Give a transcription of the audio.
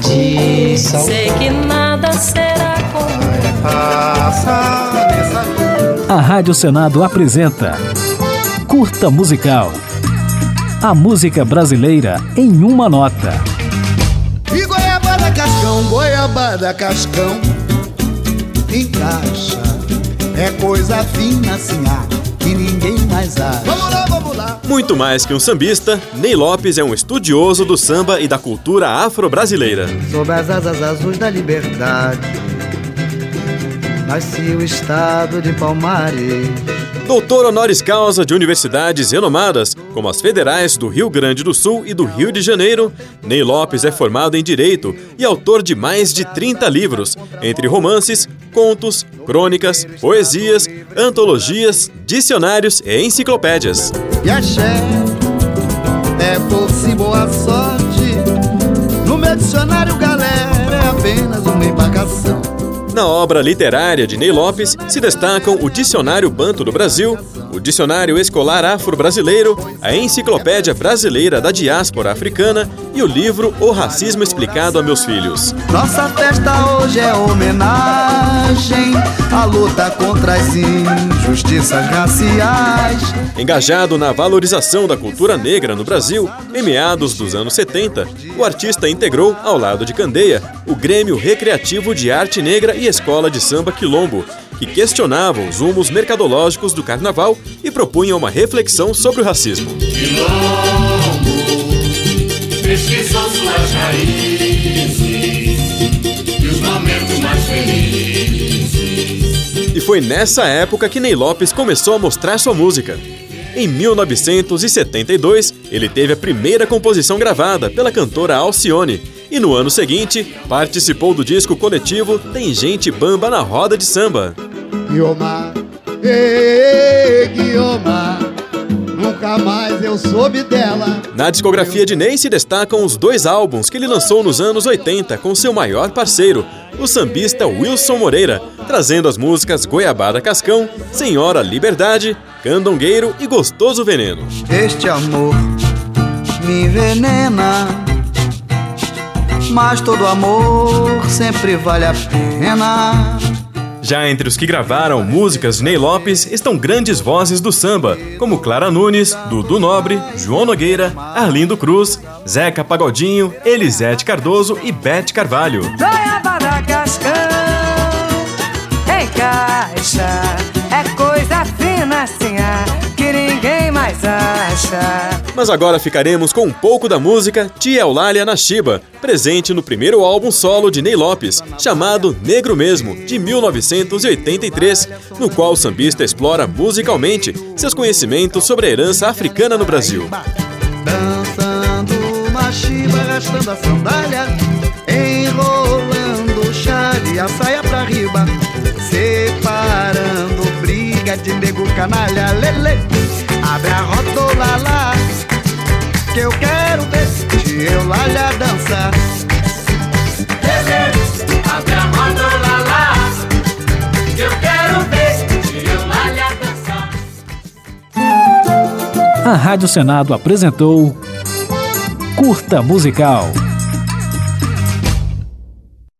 tradição. Sei que nada será como A Rádio Senado apresenta Curta Musical. A música brasileira em uma nota. E goiabada cascão, goiabada cascão, encaixa. É coisa fina assim, ah, mais acha. Vamos lá, vamos lá. Muito mais que um sambista, Ney Lopes é um estudioso do samba e da cultura afro-brasileira. Sob as asas azuis da liberdade, nasci o estado de Palmares. Doutor honoris causa de universidades renomadas, como as federais do Rio Grande do Sul e do Rio de Janeiro, Ney Lopes é formado em Direito e autor de mais de 30 livros, entre romances, contos, crônicas, poesias, antologias, dicionários e enciclopédias. E axé é por boa sorte. No meu dicionário, galera, é apenas uma embarcação. Na obra literária de Ney Lopes se destacam o Dicionário Banto do Brasil, o Dicionário Escolar Afro-Brasileiro, a Enciclopédia Brasileira da Diáspora Africana e o livro O Racismo Explicado a Meus Filhos. Nossa festa hoje é homenagem à luta contra as injustiças raciais. Engajado na valorização da cultura negra no Brasil, em meados dos anos 70, o artista integrou, ao lado de Candeia, o Grêmio Recreativo de Arte Negra e Escola de Samba Quilombo, que questionavam os rumos mercadológicos do carnaval e propunham uma reflexão sobre o racismo. e. E foi nessa época que Ney Lopes começou a mostrar sua música. Em 1972, ele teve a primeira composição gravada pela cantora Alcione, e no ano seguinte participou do disco coletivo Tem Gente Bamba na Roda de Samba. Ê, Nunca mais eu soube dela. Na discografia de Ney se destacam os dois álbuns que ele lançou nos anos 80 com seu maior parceiro, o sambista Wilson Moreira, trazendo as músicas Goiabada Cascão, Senhora Liberdade, Candongueiro e Gostoso Veneno. Este amor me envenena, mas todo amor sempre vale a pena. Já entre os que gravaram músicas de Ney Lopes estão grandes vozes do samba, como Clara Nunes, Dudu Nobre, João Nogueira, Arlindo Cruz, Zeca Pagodinho, Elisete Cardoso e Bete Carvalho. Acha. Mas agora ficaremos com um pouco da música Tia Eulália na Chiba, presente no primeiro álbum solo de Ney Lopes, chamado Negro Mesmo, de 1983, no qual o sambista explora musicalmente seus conhecimentos sobre a herança africana no Brasil. Dançando machiba, arrastando a sandália, enrolando o chale, a saia pra riba, separando briga de nego canalha, lele, abre a lá, que eu quero ver tia Eulália dançar. Abre a rodola lá, que eu quero ver tia Eulália dançar. A Rádio Senado apresentou Curta Musical.